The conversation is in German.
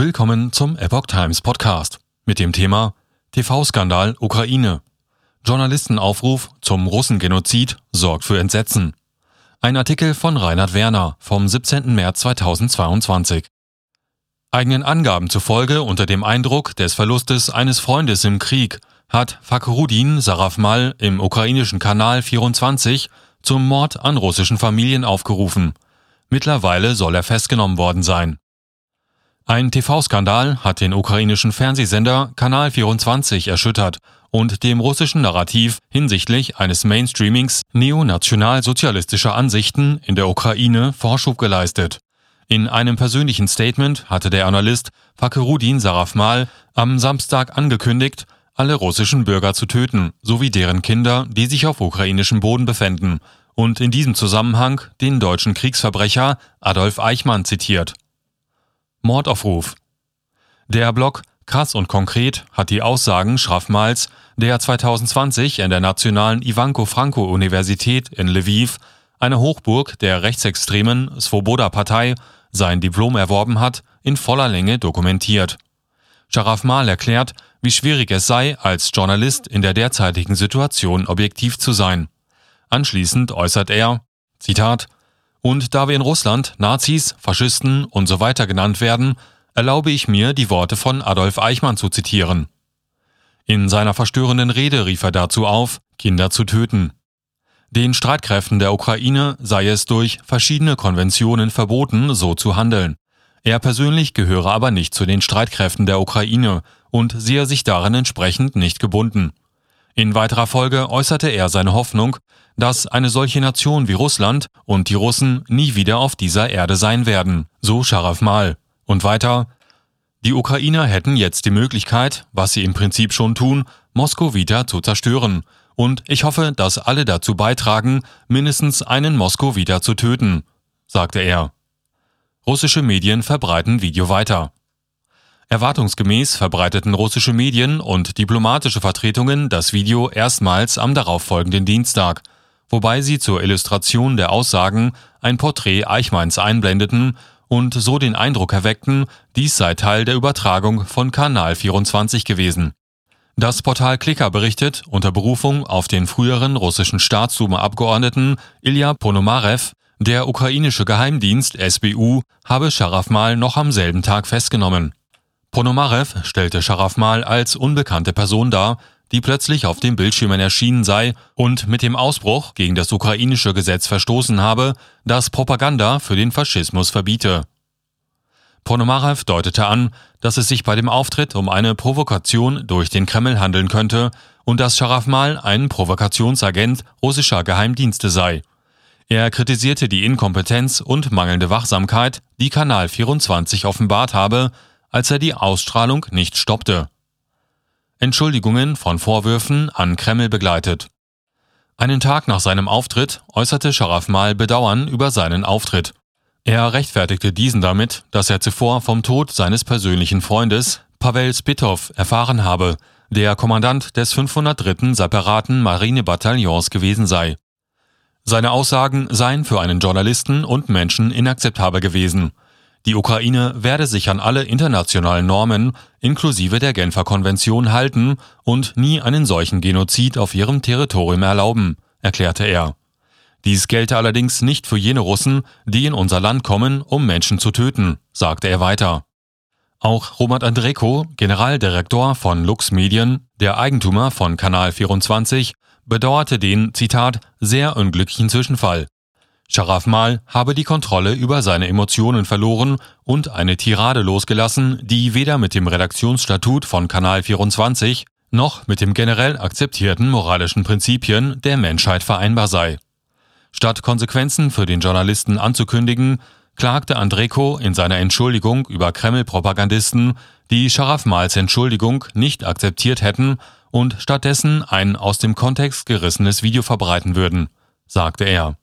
Willkommen zum Epoch Times Podcast mit dem Thema TV-Skandal Ukraine. Journalistenaufruf zum Russengenozid sorgt für Entsetzen. Ein Artikel von Reinhard Werner vom 17. März 2022. Eigenen Angaben zufolge unter dem Eindruck des Verlustes eines Freundes im Krieg hat Fakrudin Sarafmal im ukrainischen Kanal 24 zum Mord an russischen Familien aufgerufen. Mittlerweile soll er festgenommen worden sein. Ein TV-Skandal hat den ukrainischen Fernsehsender Kanal 24 erschüttert und dem russischen Narrativ hinsichtlich eines Mainstreamings neonationalsozialistischer Ansichten in der Ukraine Vorschub geleistet. In einem persönlichen Statement hatte der Analyst Fakerudin Sarafmal am Samstag angekündigt, alle russischen Bürger zu töten, sowie deren Kinder, die sich auf ukrainischem Boden befänden, und in diesem Zusammenhang den deutschen Kriegsverbrecher Adolf Eichmann zitiert. Mordaufruf. Der Blog Krass und Konkret hat die Aussagen Schrafmals, der 2020 an der Nationalen Ivanko Franko Universität in Lviv, eine Hochburg der rechtsextremen Svoboda-Partei, sein Diplom erworben hat, in voller Länge dokumentiert. Scharafmal erklärt, wie schwierig es sei, als Journalist in der derzeitigen Situation objektiv zu sein. Anschließend äußert er, Zitat, und da wir in Russland Nazis, Faschisten und so weiter genannt werden, erlaube ich mir, die Worte von Adolf Eichmann zu zitieren. In seiner verstörenden Rede rief er dazu auf, Kinder zu töten. Den Streitkräften der Ukraine sei es durch verschiedene Konventionen verboten, so zu handeln. Er persönlich gehöre aber nicht zu den Streitkräften der Ukraine und sehe sich darin entsprechend nicht gebunden. In weiterer Folge äußerte er seine Hoffnung, dass eine solche Nation wie Russland und die Russen nie wieder auf dieser Erde sein werden, so Scharaf Mal. Und weiter, die Ukrainer hätten jetzt die Möglichkeit, was sie im Prinzip schon tun, Moskau wieder zu zerstören. Und ich hoffe, dass alle dazu beitragen, mindestens einen Moskau wieder zu töten, sagte er. Russische Medien verbreiten Video weiter. Erwartungsgemäß verbreiteten russische Medien und diplomatische Vertretungen das Video erstmals am darauffolgenden Dienstag, wobei sie zur Illustration der Aussagen ein Porträt Eichmanns einblendeten und so den Eindruck erweckten, dies sei Teil der Übertragung von Kanal 24 gewesen. Das Portal Klicker berichtet unter Berufung auf den früheren russischen Staatsduma-Abgeordneten Ilya Ponomarev, der ukrainische Geheimdienst SBU habe Scharafmal noch am selben Tag festgenommen. Ponomarev stellte Scharafmal als unbekannte Person dar, die plötzlich auf den Bildschirmen erschienen sei und mit dem Ausbruch gegen das ukrainische Gesetz verstoßen habe, das Propaganda für den Faschismus verbiete. Ponomarev deutete an, dass es sich bei dem Auftritt um eine Provokation durch den Kreml handeln könnte und dass Scharafmal ein Provokationsagent russischer Geheimdienste sei. Er kritisierte die Inkompetenz und mangelnde Wachsamkeit, die Kanal 24 offenbart habe, als er die Ausstrahlung nicht stoppte. Entschuldigungen von Vorwürfen an Kreml begleitet. Einen Tag nach seinem Auftritt äußerte Scharaf mal Bedauern über seinen Auftritt. Er rechtfertigte diesen damit, dass er zuvor vom Tod seines persönlichen Freundes Pavel Spitov erfahren habe, der Kommandant des 503. separaten Marinebataillons gewesen sei. Seine Aussagen seien für einen Journalisten und Menschen inakzeptabel gewesen. Die Ukraine werde sich an alle internationalen Normen inklusive der Genfer Konvention halten und nie einen solchen Genozid auf ihrem Territorium erlauben, erklärte er. Dies gelte allerdings nicht für jene Russen, die in unser Land kommen, um Menschen zu töten, sagte er weiter. Auch Robert Andreko, Generaldirektor von Lux Medien, der Eigentümer von Kanal 24, bedauerte den, Zitat, sehr unglücklichen Zwischenfall. Scharaf Mal habe die Kontrolle über seine Emotionen verloren und eine Tirade losgelassen, die weder mit dem Redaktionsstatut von Kanal 24 noch mit dem generell akzeptierten moralischen Prinzipien der Menschheit vereinbar sei. Statt Konsequenzen für den Journalisten anzukündigen, klagte Andreko in seiner Entschuldigung über Kreml-Propagandisten, die Scharaf Mals Entschuldigung nicht akzeptiert hätten und stattdessen ein aus dem Kontext gerissenes Video verbreiten würden, sagte er.